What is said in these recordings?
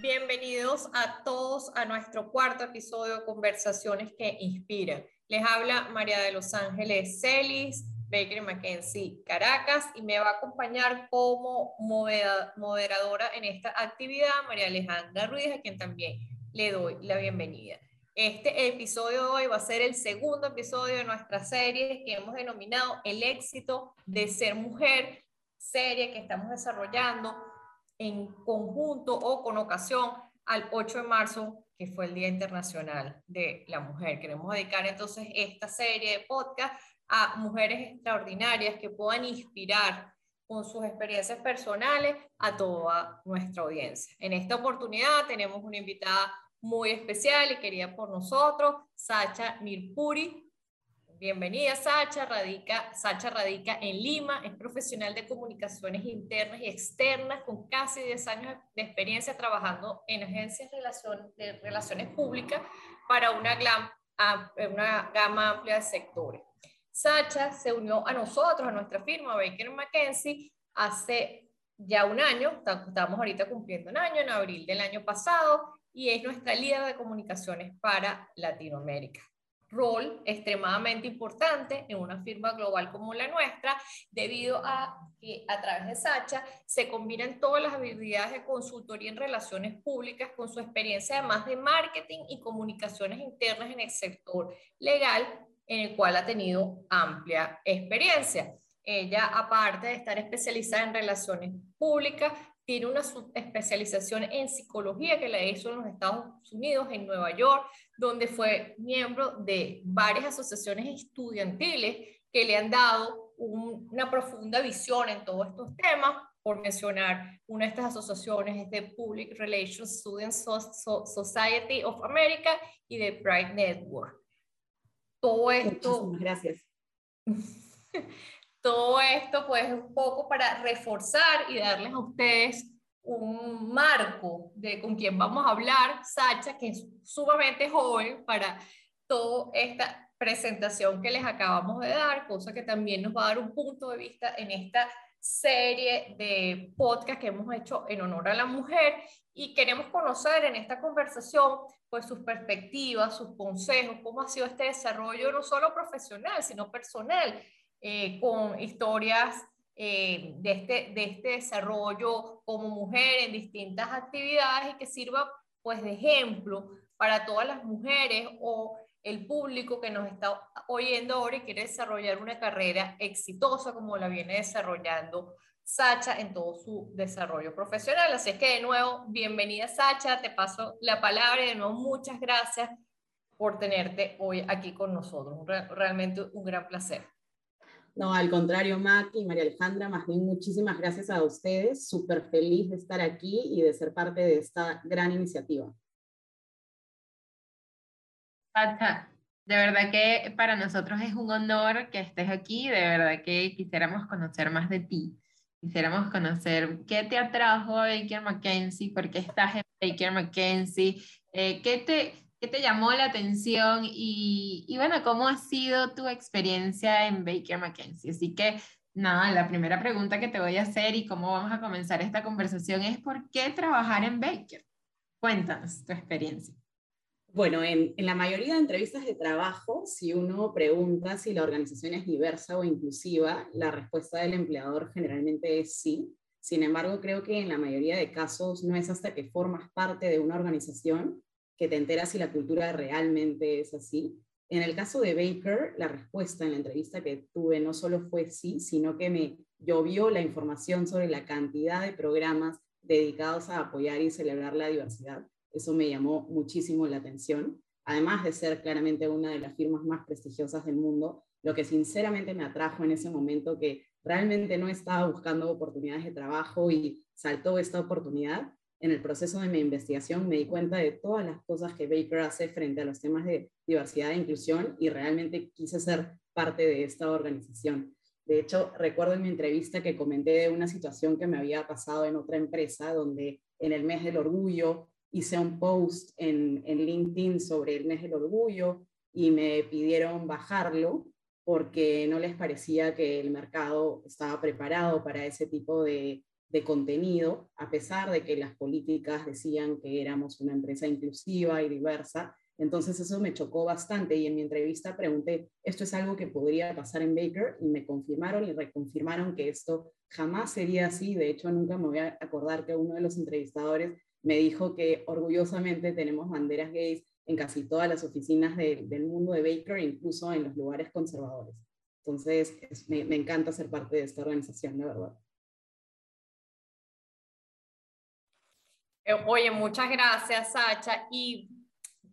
Bienvenidos a todos a nuestro cuarto episodio de Conversaciones que Inspiran. Les habla María de los Ángeles Celis, Baker Mackenzie Caracas y me va a acompañar como moderadora en esta actividad María Alejandra Ruiz, a quien también le doy la bienvenida. Este episodio de hoy va a ser el segundo episodio de nuestra serie que hemos denominado El éxito de ser mujer, serie que estamos desarrollando en conjunto o con ocasión al 8 de marzo, que fue el Día Internacional de la Mujer. Queremos dedicar entonces esta serie de podcast a mujeres extraordinarias que puedan inspirar con sus experiencias personales a toda nuestra audiencia. En esta oportunidad tenemos una invitada muy especial y querida por nosotros, Sacha Mirpuri. Bienvenida, Sacha. Radica, Sacha radica en Lima, es profesional de comunicaciones internas y externas con casi 10 años de experiencia trabajando en agencias de relaciones públicas para una, una gama amplia de sectores. Sacha se unió a nosotros, a nuestra firma Baker McKenzie, hace ya un año, estamos ahorita cumpliendo un año, en abril del año pasado, y es nuestra líder de comunicaciones para Latinoamérica. Rol extremadamente importante en una firma global como la nuestra, debido a que a través de Sacha se combinan todas las habilidades de consultoría en relaciones públicas con su experiencia además de marketing y comunicaciones internas en el sector legal en el cual ha tenido amplia experiencia. Ella, aparte de estar especializada en relaciones públicas, tiene una especialización en psicología que la hizo en los Estados Unidos, en Nueva York, donde fue miembro de varias asociaciones estudiantiles que le han dado una profunda visión en todos estos temas. Por mencionar, una de estas asociaciones es de Public Relations Students Society of America y de Pride Network todo esto... Muchísimas gracias. todo esto pues un poco para reforzar y darles a ustedes un marco de con quién vamos a hablar, Sacha, que es sumamente joven para toda esta presentación que les acabamos de dar, cosa que también nos va a dar un punto de vista en esta serie de podcast que hemos hecho en honor a la mujer. Y queremos conocer en esta conversación pues sus perspectivas, sus consejos, cómo ha sido este desarrollo no solo profesional, sino personal, eh, con historias eh, de, este, de este desarrollo como mujer en distintas actividades y que sirva pues de ejemplo para todas las mujeres o el público que nos está oyendo ahora y quiere desarrollar una carrera exitosa como la viene desarrollando Sacha en todo su desarrollo profesional. Así es que de nuevo, bienvenida Sacha, te paso la palabra y de nuevo muchas gracias por tenerte hoy aquí con nosotros. Realmente un gran placer. No, al contrario, Mac y María Alejandra, más bien muchísimas gracias a ustedes. Súper feliz de estar aquí y de ser parte de esta gran iniciativa. De verdad que para nosotros es un honor que estés aquí, de verdad que quisiéramos conocer más de ti. Quisiéramos conocer qué te atrajo a Baker McKenzie, por qué estás en Baker McKenzie, eh, qué, te, qué te llamó la atención y, y, bueno, cómo ha sido tu experiencia en Baker McKenzie. Así que nada, la primera pregunta que te voy a hacer y cómo vamos a comenzar esta conversación es ¿por qué trabajar en Baker? Cuéntanos tu experiencia. Bueno, en, la mayoría de entrevistas de trabajo, si uno pregunta si la organización es diversa o inclusiva, la respuesta del empleador generalmente es sí. Sin embargo, creo que en la mayoría de casos no es hasta que formas parte de una organización que te enteras si la cultura realmente es así. En el caso de Baker, la respuesta en la entrevista que tuve no solo fue sí, sino que me llovió la información sobre la cantidad de programas dedicados a apoyar y celebrar la diversidad eso me llamó muchísimo la atención, además de ser claramente una de las firmas más prestigiosas del mundo, lo que sinceramente me atrajo en ese momento que realmente no estaba buscando oportunidades de trabajo y saltó esta oportunidad. En el proceso de mi investigación me di cuenta de todas las cosas que Baker hace frente a los temas de diversidad e inclusión y realmente quise ser parte de esta organización. De hecho, recuerdo en mi entrevista que comenté de una situación que me había pasado en otra empresa donde en el mes del orgullo hice un post en, en LinkedIn sobre el mes del orgullo y me pidieron bajarlo porque no les parecía que el mercado estaba preparado para ese tipo de, de contenido, a pesar de que las políticas decían que éramos una empresa inclusiva y diversa. Entonces eso me chocó bastante y en mi entrevista pregunté, ¿esto es algo que podría pasar en Baker? Y me confirmaron y reconfirmaron que esto jamás sería así. De hecho, nunca me voy a acordar que uno de los entrevistadores me dijo que orgullosamente tenemos banderas gays en casi todas las oficinas del mundo de Baker, incluso en los lugares conservadores. Entonces, me, me encanta ser parte de esta organización, la verdad. Oye, muchas gracias, Sacha. Y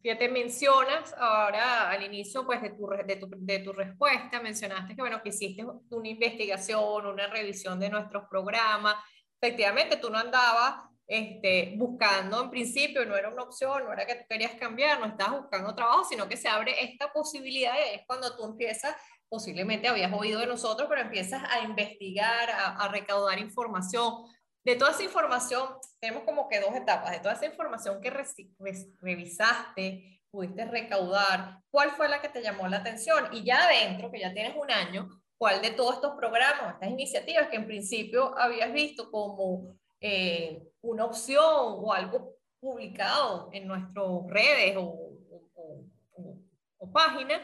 te mencionas ahora al inicio pues, de, tu, de, tu, de tu respuesta, mencionaste que, bueno, que hiciste una investigación, una revisión de nuestros programas. Efectivamente, tú no andabas este, buscando en principio, no era una opción, no era que tú querías cambiar, no estabas buscando trabajo, sino que se abre esta posibilidad, es cuando tú empiezas, posiblemente habías oído de nosotros, pero empiezas a investigar, a, a recaudar información, de toda esa información, tenemos como que dos etapas, de toda esa información que revisaste, pudiste recaudar, ¿cuál fue la que te llamó la atención? Y ya adentro, que ya tienes un año, ¿cuál de todos estos programas, estas iniciativas que en principio habías visto como eh, una opción o algo publicado en nuestras redes o, o, páginas,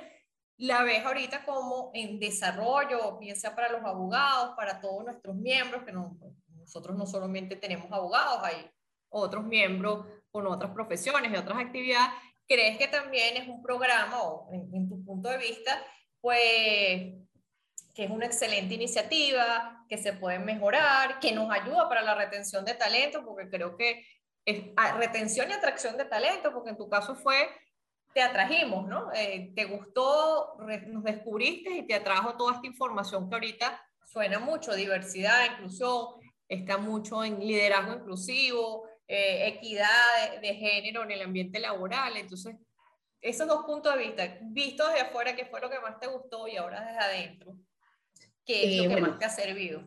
la ves ahorita como en desarrollo, piensa para los abogados, para todos nuestros miembros, que no, nosotros no solamente tenemos abogados, hay otros miembros con otras profesiones y otras actividades. ¿Crees que también es un programa, o en, tu punto de vista, pues que es una excelente iniciativa, que se puede mejorar, que nos ayuda para la retención de talento, porque creo que es retención y atracción de talento, porque en tu caso fue, te atrajimos, ¿no? Eh, te gustó, nos descubriste y te atrajo toda esta información que ahorita suena mucho, diversidad, inclusión, está mucho en liderazgo inclusivo, eh, equidad de, género en el ambiente laboral. Entonces, esos dos puntos de vista, vistos desde afuera, ¿qué fue lo que más te gustó? Y ahora desde adentro, ¿qué es lo que más te ha servido?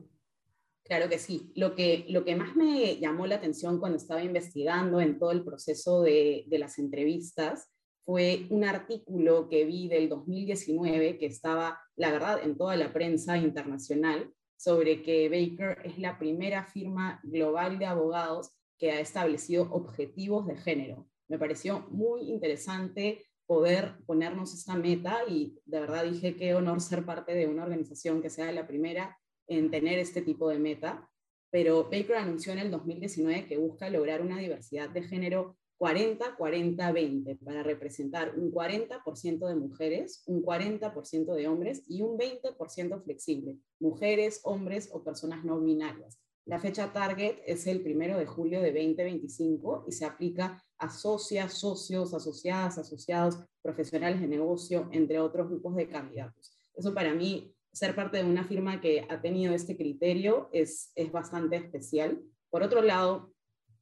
Claro que sí. Lo que, lo que más me llamó la atención cuando estaba investigando en todo el proceso de, de las entrevistas fue un artículo que vi del 2019 que estaba, la verdad, en toda la prensa internacional, sobre que Baker es la primera firma global de abogados que ha establecido objetivos de género. Me pareció muy interesante poder ponernos esta meta y de verdad dije qué honor ser parte de una organización que sea la primera en tener este tipo de meta. Pero Baker anunció en el 2019 que busca lograr una diversidad de género 40-40-20 para representar un 40% de mujeres, un 40% de hombres y un 20% flexible, mujeres, hombres o personas no binarias. La fecha target es el primero de julio de 2025 y se aplica a socias, socios, asociadas, asociados, profesionales de negocio, entre otros grupos de candidatos. Eso para mí, ser parte de una firma que ha tenido este criterio es, es bastante especial. Por otro lado,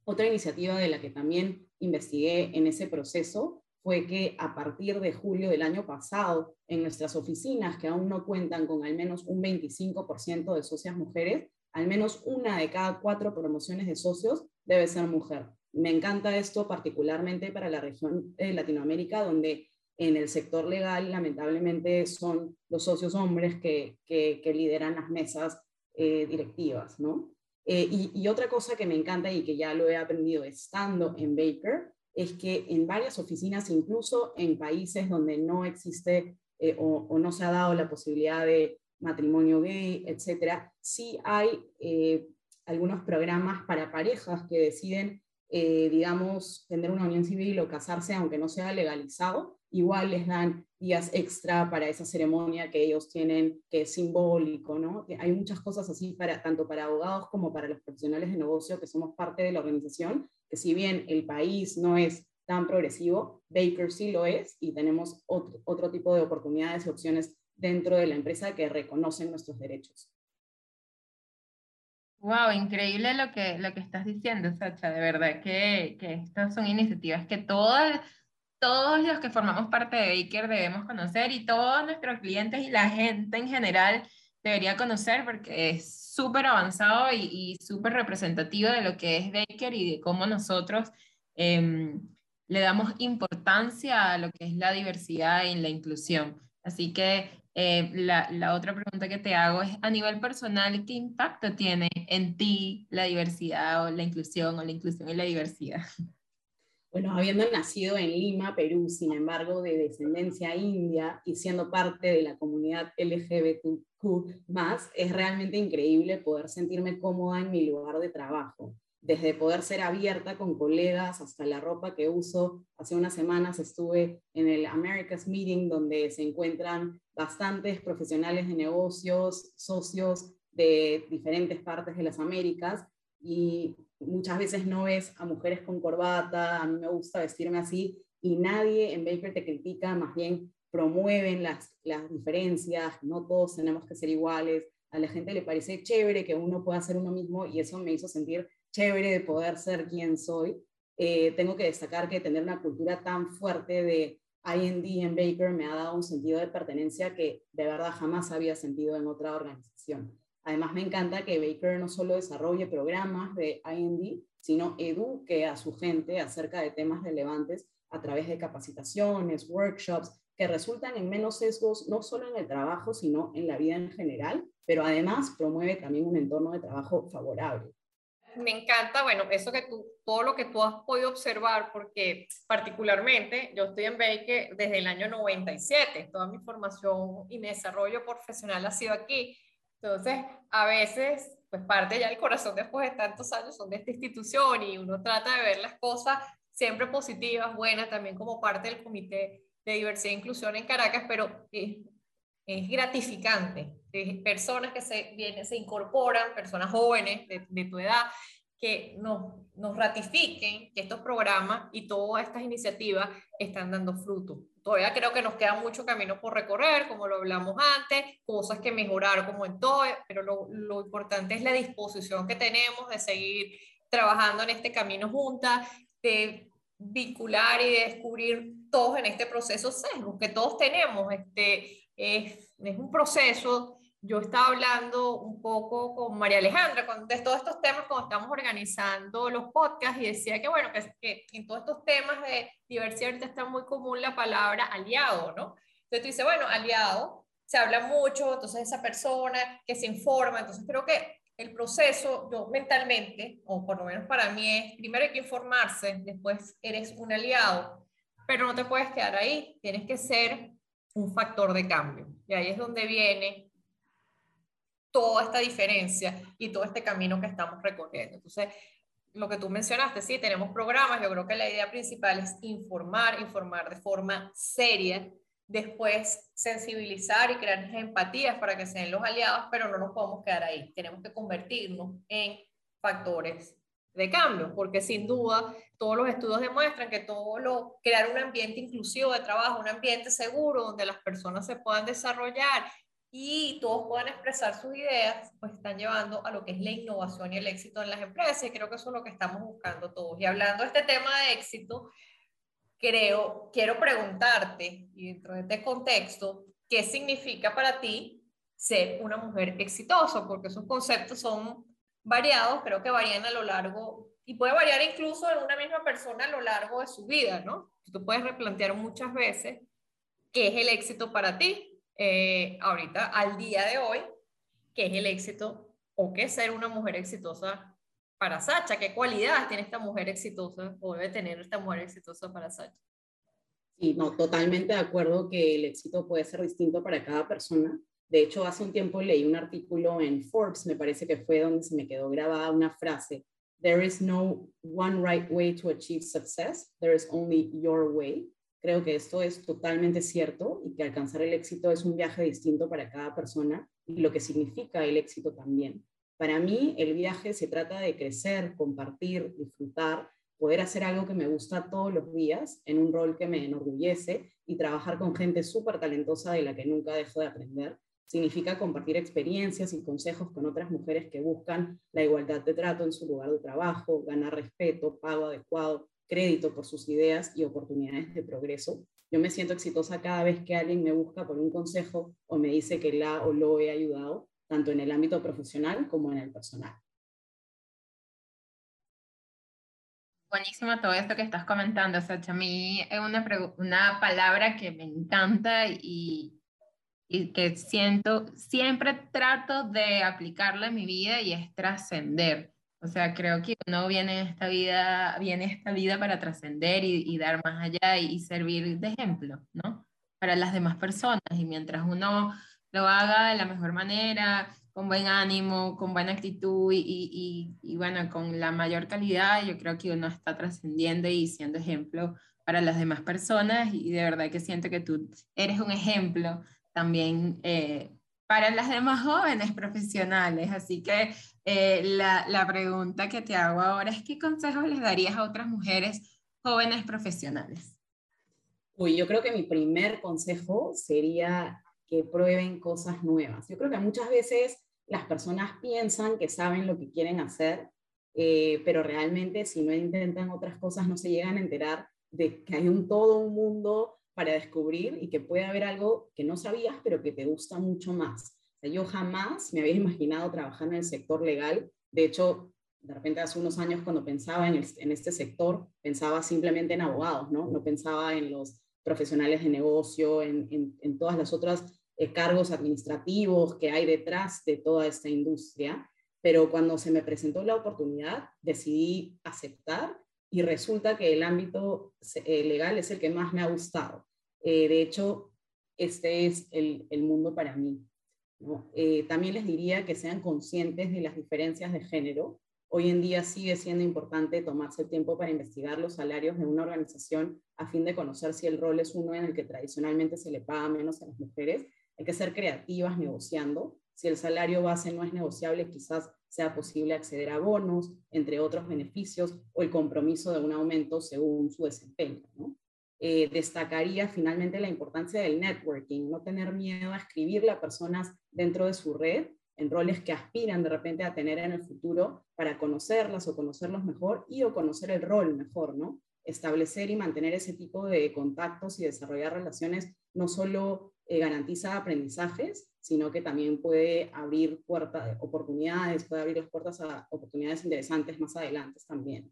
otra iniciativa de la que también investigué en ese proceso fue que a partir de julio del año pasado, en nuestras oficinas que aún no cuentan con al menos un 25% de socias mujeres, al menos una de cada cuatro promociones de socios debe ser mujer. Me encanta esto particularmente para la región de Latinoamérica, donde en el sector legal lamentablemente son los socios hombres que, lideran las mesas eh, directivas, ¿no? Eh, y, otra cosa que me encanta y que ya lo he aprendido estando en Baker es que en varias oficinas, incluso en países donde no existe eh, o, no se ha dado la posibilidad de matrimonio gay, etcétera, sí hay eh, algunos programas para parejas que deciden, digamos, tener una unión civil o casarse aunque no sea legalizado, igual les dan días extra para esa ceremonia que ellos tienen, que es simbólico, ¿no? Hay muchas cosas así, para, tanto para abogados como para los profesionales de negocio que somos parte de la organización, que si bien el país no es tan progresivo, Baker sí lo es y tenemos otro, otro tipo de oportunidades y opciones dentro de la empresa que reconocen nuestros derechos. Wow, increíble lo que, lo que estás diciendo, Sacha. De verdad que, que estas son iniciativas que todas todos los que formamos parte de Baker debemos conocer y todos nuestros clientes y la gente en general debería conocer porque es súper avanzado y, súper representativo de lo que es Baker y de cómo nosotros em, le damos importancia a lo que es la diversidad y la inclusión. Así que Eh, la, la, otra pregunta que te hago es, a nivel personal, ¿qué impacto tiene en ti la diversidad o la inclusión o la inclusión y la diversidad? Bueno, habiendo nacido en Lima, Perú, sin embargo, de descendencia india y siendo parte de la comunidad LGBTQ, es realmente increíble poder sentirme cómoda en mi lugar de trabajo. Desde poder ser abierta con colegas hasta la ropa que uso. Hace unas semanas estuve en el America's Meeting, donde se encuentran bastantes profesionales de negocios, socios de diferentes partes de las Américas, y muchas veces no ves a mujeres con corbata, a mí me gusta vestirme así y nadie en Baker te critica, más bien promueven las, las diferencias, no todos tenemos que ser iguales, a la gente le parece chévere que uno pueda ser uno mismo y eso me hizo sentir chévere de poder ser quien soy. Eh, tengo que destacar que tener una cultura tan fuerte de IND en Baker me ha dado un sentido de pertenencia que de verdad jamás había sentido en otra organización. Además, me encanta que Baker no solo desarrolle programas de IND, sino eduque a su gente acerca de temas relevantes a través de capacitaciones, workshops, que resultan en menos sesgos no solo en el trabajo, sino en la vida en general, pero además promueve también un entorno de trabajo favorable. Me encanta, bueno, eso que tú, todo lo que tú has podido observar, porque particularmente yo estoy en Baker desde el año 97, toda mi formación y mi desarrollo profesional ha sido aquí, entonces, a veces, pues parte ya el corazón después de tantos años son de esta institución y uno trata de ver las cosas siempre positivas, buenas, también como parte del Comité de Diversidad e Inclusión en Caracas, pero es, es gratificante. personas que se, vienen, se incorporan, personas jóvenes de, de tu edad, que nos, nos ratifiquen que estos programas y todas estas iniciativas están dando fruto. Todavía creo que nos queda mucho camino por recorrer, como lo hablamos antes, cosas que mejorar como en todo, pero lo, lo importante es la disposición que tenemos de seguir trabajando en este camino juntas, de vincular y de descubrir todos en este proceso sesgos que todos tenemos. Este, es, es un proceso yo estaba hablando un poco con María Alejandra con, de todos estos temas cuando estamos organizando los podcasts y decía que, bueno, que, que en todos estos temas de diversidad está muy común la palabra aliado, ¿no? Entonces tú dices, bueno, aliado, se habla mucho, entonces esa persona que se informa, entonces creo que el proceso, yo mentalmente, o por lo menos para mí es, primero hay que informarse, después eres un aliado, pero no te puedes quedar ahí, tienes que ser un factor de cambio. Y ahí es donde viene toda esta diferencia y todo este camino que estamos recorriendo. Entonces, lo que tú mencionaste, sí, tenemos programas, yo creo que la idea principal es informar, informar de forma seria, después sensibilizar y crear empatías para que sean los aliados, pero no nos podemos quedar ahí, tenemos que convertirnos en factores de cambio, porque sin duda todos los estudios demuestran que todo lo crear un ambiente inclusivo de trabajo, un ambiente seguro donde las personas se puedan desarrollar y todos puedan expresar sus ideas, pues están llevando a lo que es la innovación y el éxito en las empresas. Y creo que eso es lo que estamos buscando todos. Y hablando de este tema de éxito, creo, quiero preguntarte, y dentro de este contexto, ¿qué significa para ti ser una mujer exitosa? Porque esos conceptos son variados, creo que varían a lo largo, y puede variar incluso en una misma persona a lo largo de su vida, ¿no? Tú puedes replantear muchas veces qué es el éxito para ti, eh, ahorita, al día de hoy, qué es el éxito o qué es ser una mujer exitosa para Sacha, qué cualidades tiene esta mujer exitosa o debe tener esta mujer exitosa para Sacha. Sí, no, totalmente de acuerdo que el éxito puede ser distinto para cada persona. De hecho, hace un tiempo leí un artículo en Forbes, me parece que fue donde se me quedó grabada una frase, There is no one right way to achieve success, there is only your way. Creo que esto es totalmente cierto y que alcanzar el éxito es un viaje distinto para cada persona y lo que significa el éxito también. Para mí, el viaje se trata de crecer, compartir, disfrutar, poder hacer algo que me gusta todos los días en un rol que me enorgullece y trabajar con gente súper talentosa de la que nunca dejo de aprender. Significa compartir experiencias y consejos con otras mujeres que buscan la igualdad de trato en su lugar de trabajo, ganar respeto, pago adecuado, crédito por sus ideas y oportunidades de progreso. Yo me siento exitosa cada vez que alguien me busca por un consejo o me dice que la o lo he ayudado, tanto en el ámbito profesional como en el personal. Buenísimo todo esto que estás comentando, Sacha. A mí es una, una palabra que me encanta y, y que siento, siempre trato de aplicarla en mi vida y es trascender. O sea, creo que uno viene a esta vida, viene esta vida para trascender y, y, dar más allá y, y, servir de ejemplo, ¿no? Para las demás personas. Y mientras uno lo haga de la mejor manera, con buen ánimo, con buena actitud y, y, y, bueno, con la mayor calidad, yo creo que uno está trascendiendo y siendo ejemplo para las demás personas y de verdad que siento que tú eres un ejemplo también eh, para las demás jóvenes profesionales. Así que eh, la, la pregunta que te hago ahora es, ¿qué consejos les darías a otras mujeres jóvenes profesionales? Uy, yo creo que mi primer consejo sería que prueben cosas nuevas. Yo creo que muchas veces las personas piensan que saben lo que quieren hacer, eh, pero realmente si no intentan otras cosas no se llegan a enterar de que hay un todo un mundo para descubrir y que puede haber algo que no sabías, pero que te gusta mucho más. yo jamás me había imaginado trabajar en el sector legal. De hecho, de repente hace unos años cuando pensaba en, este sector, pensaba simplemente en abogados, ¿no? No pensaba en los profesionales de negocio, en todas las otras eh, cargos administrativos que hay detrás de toda esta industria, pero cuando se me presentó la oportunidad decidí aceptar y resulta que el ámbito eh, legal es el que más me ha gustado. Eh, de hecho, este es el, el mundo para mí. también les diría que sean conscientes de las diferencias de género. Hoy en día sigue siendo importante tomarse el tiempo para investigar los salarios de una organización a fin de conocer si el rol es uno en el que tradicionalmente se le paga menos a las mujeres hay que ser creativas negociando. Si el salario base no es negociable, quizás sea posible acceder a bonos, entre otros beneficios, o el compromiso de un aumento según su desempeño. Eh, destacaría finalmente la importancia del networking, no tener miedo a escribirle a personas dentro de su red en roles que aspiran de repente a tener en el futuro para conocerlas o conocerlos mejor y o conocer el rol mejor, ¿no? Establecer y mantener ese tipo de contactos y desarrollar relaciones no solo eh, garantiza aprendizajes, sino que también puede abrir puertas, oportunidades, puede abrir las puertas a oportunidades interesantes más adelante también.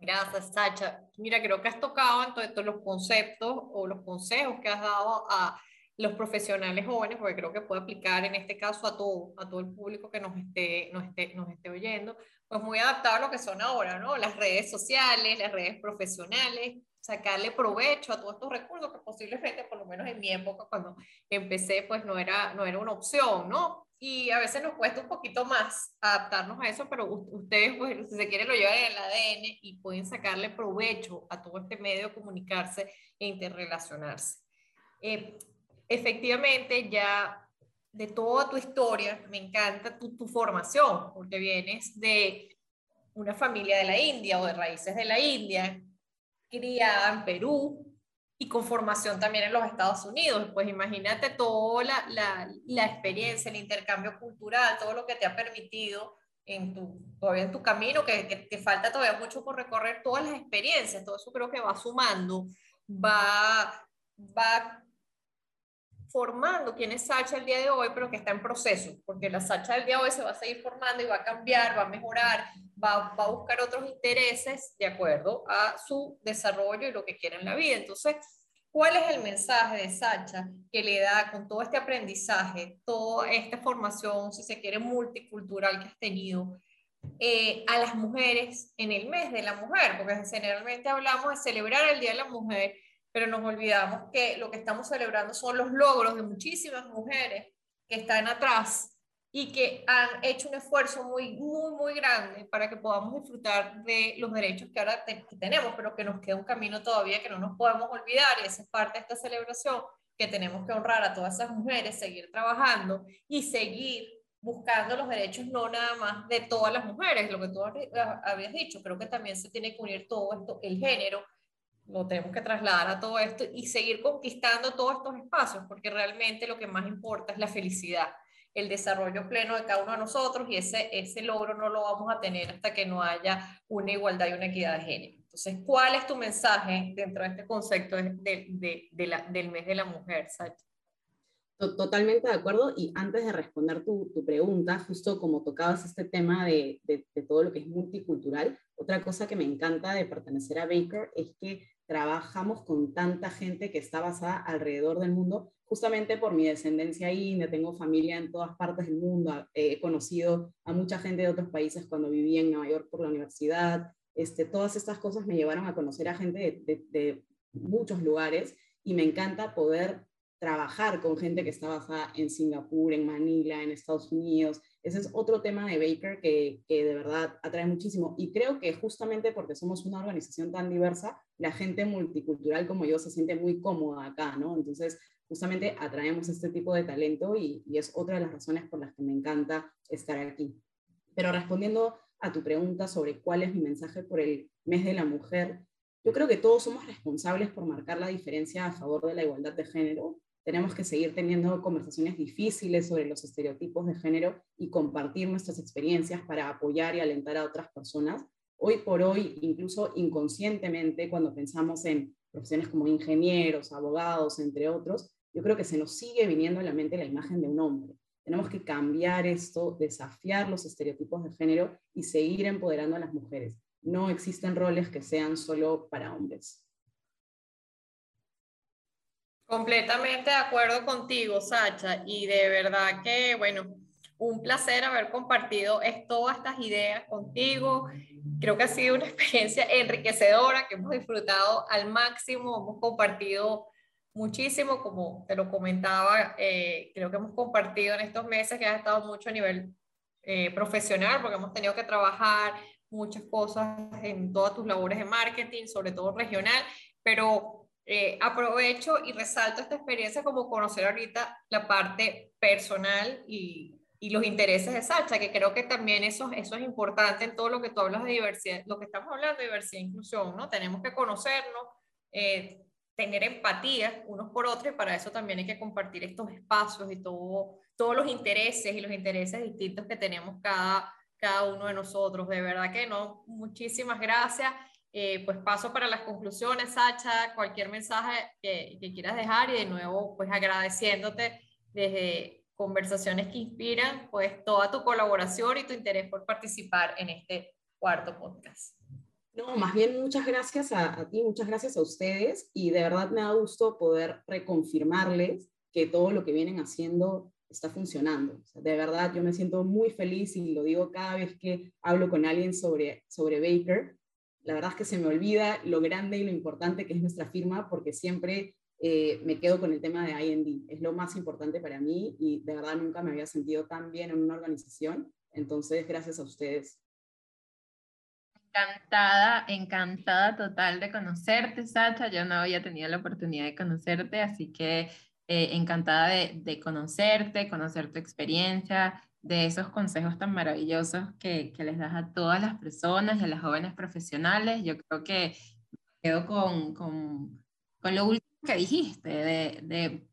Gracias, Sacha. Mira, creo que has tocado en todos los conceptos o los consejos que has dado a los profesionales jóvenes, porque creo que puede aplicar en este caso a todo, a todo el público que nos esté, nos esté, nos esté oyendo, pues muy adaptado a lo que son ahora, ¿no? Las redes sociales, las redes profesionales, sacarle provecho a todos estos recursos que posiblemente, por lo menos en mi época, cuando empecé, pues no era, no era una opción, ¿no? Y a veces nos cuesta un poquito más adaptarnos a eso, pero ustedes, pues, si se quieren, lo llevan en el ADN y pueden sacarle provecho a todo este medio de comunicarse e interrelacionarse. Eh, efectivamente, ya de toda tu historia, me encanta tu, tu formación, porque vienes de una familia de la India o de raíces de la India, criada en Perú y con formación también en los Estados Unidos. Pues imagínate toda la, la, la experiencia, el intercambio cultural, todo lo que te ha permitido en tu, todavía en tu camino, que, que, te falta todavía mucho por recorrer, todas las experiencias, todo eso creo que va sumando, va, va formando quién es Sacha el día de hoy, pero que está en proceso, porque la Sacha del día de hoy se va a seguir formando y va a cambiar, va a mejorar, va, va, a buscar otros intereses de acuerdo a su desarrollo y lo que quiere en la vida. Entonces, ¿cuál es el mensaje de Sacha que le da con todo este aprendizaje, toda esta formación, si se quiere, multicultural que has tenido? Eh, a las mujeres en el mes de la mujer, porque generalmente hablamos de celebrar el Día de la Mujer, pero nos olvidamos que lo que estamos celebrando son los logros de muchísimas mujeres que están atrás y que han hecho un esfuerzo muy, muy, muy grande para que podamos disfrutar de los derechos que ahora tenemos, pero que nos queda un camino todavía que no nos podemos olvidar. Y esa es parte de esta celebración, que tenemos que honrar a todas esas mujeres, seguir trabajando y seguir buscando los derechos no nada más de todas las mujeres, lo que tú habías dicho, creo que también se tiene que unir todo esto, el género, lo tenemos que trasladar a todo esto y seguir conquistando todos estos espacios, porque realmente lo que más importa es la felicidad, el desarrollo pleno de cada uno de nosotros y ese, ese logro no lo vamos a tener hasta que no haya una igualdad y una equidad de género. Entonces, ¿cuál es tu mensaje dentro de este concepto de, de, del mes de la mujer, Sacha? Totalmente de acuerdo. Y antes de responder tu, tu pregunta, justo como tocabas este tema de, de, todo lo que es multicultural, otra cosa que me encanta de pertenecer a Baker es que trabajamos con tanta gente que está basada alrededor del mundo, justamente por mi descendencia india, tengo familia en todas partes del mundo, he conocido a mucha gente de otros países cuando viví en Nueva York por la universidad, este, todas estas cosas me llevaron a conocer a gente de muchos lugares y me encanta poder trabajar con gente que está basada en Singapur, en Manila, en Estados Unidos. Ese es otro tema de Baker que, de verdad atrae muchísimo. Y creo que justamente porque somos una organización tan diversa, la gente multicultural como yo se siente muy cómoda acá, ¿no? Entonces, justamente atraemos este tipo de talento y es otra de las razones por las que me encanta estar aquí. Pero respondiendo a tu pregunta sobre cuál es mi mensaje por el mes de la mujer, yo creo que todos somos responsables por marcar la diferencia a favor de la igualdad de género tenemos que seguir teniendo conversaciones difíciles sobre los estereotipos de género y compartir nuestras experiencias para apoyar y alentar a otras personas. Hoy por hoy, incluso inconscientemente, cuando pensamos en profesiones como ingenieros, abogados, entre otros, yo creo que se nos sigue viniendo a la mente la imagen de un hombre. Tenemos que cambiar esto, desafiar los estereotipos de género y seguir empoderando a las mujeres. No existen roles que sean solo para hombres. Completamente de acuerdo contigo, Sacha, y de verdad que, bueno, un placer haber compartido todas estas ideas contigo. Creo que ha sido una experiencia enriquecedora, que hemos disfrutado al máximo, hemos compartido muchísimo, como te lo comentaba, eh, creo que hemos compartido en estos meses que ha estado mucho a nivel eh, profesional, porque hemos tenido que trabajar muchas cosas en todas tus labores de marketing, sobre todo regional, pero eh, aprovecho y resalto esta experiencia como conocer ahorita la parte personal y, y, los intereses de Sacha, que creo que también eso, eso es importante en todo lo que tú hablas de diversidad, lo que estamos hablando de diversidad e inclusión, ¿no? Tenemos que conocernos, eh, tener empatía unos por otros y para eso también hay que compartir estos espacios y todo, todos los intereses y los intereses distintos que tenemos cada, cada uno de nosotros. De verdad que no, muchísimas gracias. Eh, pues paso para las conclusiones, Sacha, cualquier mensaje que, quieras dejar y de nuevo, pues agradeciéndote desde Conversaciones que Inspiran, pues toda tu colaboración y tu interés por participar en este cuarto podcast. No, más bien muchas gracias a, ti, muchas gracias a ustedes y de verdad me da gusto poder reconfirmarles que todo lo que vienen haciendo está funcionando. de verdad, yo me siento muy feliz y lo digo cada vez que hablo con alguien sobre, sobre Baker, la verdad es que se me olvida lo grande y lo importante que es nuestra firma porque siempre eh, me quedo con el tema de IND. Es lo más importante para mí y de verdad nunca me había sentido tan bien en una organización. Entonces, gracias a ustedes. Encantada, encantada total de conocerte, Sacha. Yo no había tenido la oportunidad de conocerte, así que eh, encantada de, de, conocerte, conocer tu experiencia, de esos consejos tan maravillosos que, que, les das a todas las personas y a las jóvenes profesionales. Yo creo que quedo con, con, con lo último que dijiste, de, de,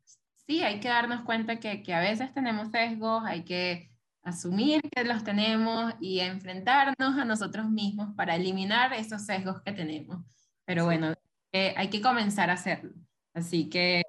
sí, hay que darnos cuenta que, que, a veces tenemos sesgos, hay que asumir que los tenemos y enfrentarnos a nosotros mismos para eliminar esos sesgos que tenemos. Pero bueno, eh, hay que comenzar a hacerlo. Así que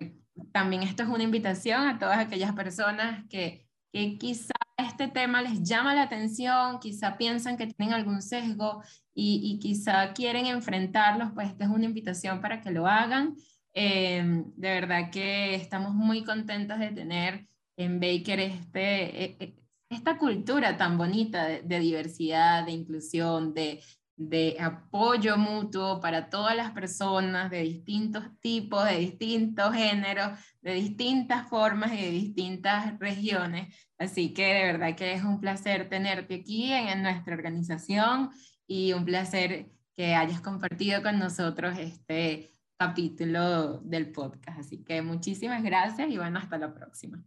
también esto es una invitación a todas aquellas personas que, que quizá este tema les llama la atención, quizá piensan que tienen algún sesgo y, quizá quieren enfrentarlos, pues esta es una invitación para que lo hagan. Em, de verdad que estamos muy contentos de tener en Baker este, e, e, esta cultura tan bonita de diversidad, de inclusión, de, de apoyo mutuo para todas las personas de distintos tipos, de distintos géneros, de distintas formas y de distintas regiones. Así que de verdad que es un placer tenerte aquí en, nuestra organización y un placer que hayas compartido con nosotros este capítulo del podcast. Así que muchísimas gracias y bueno, hasta la próxima.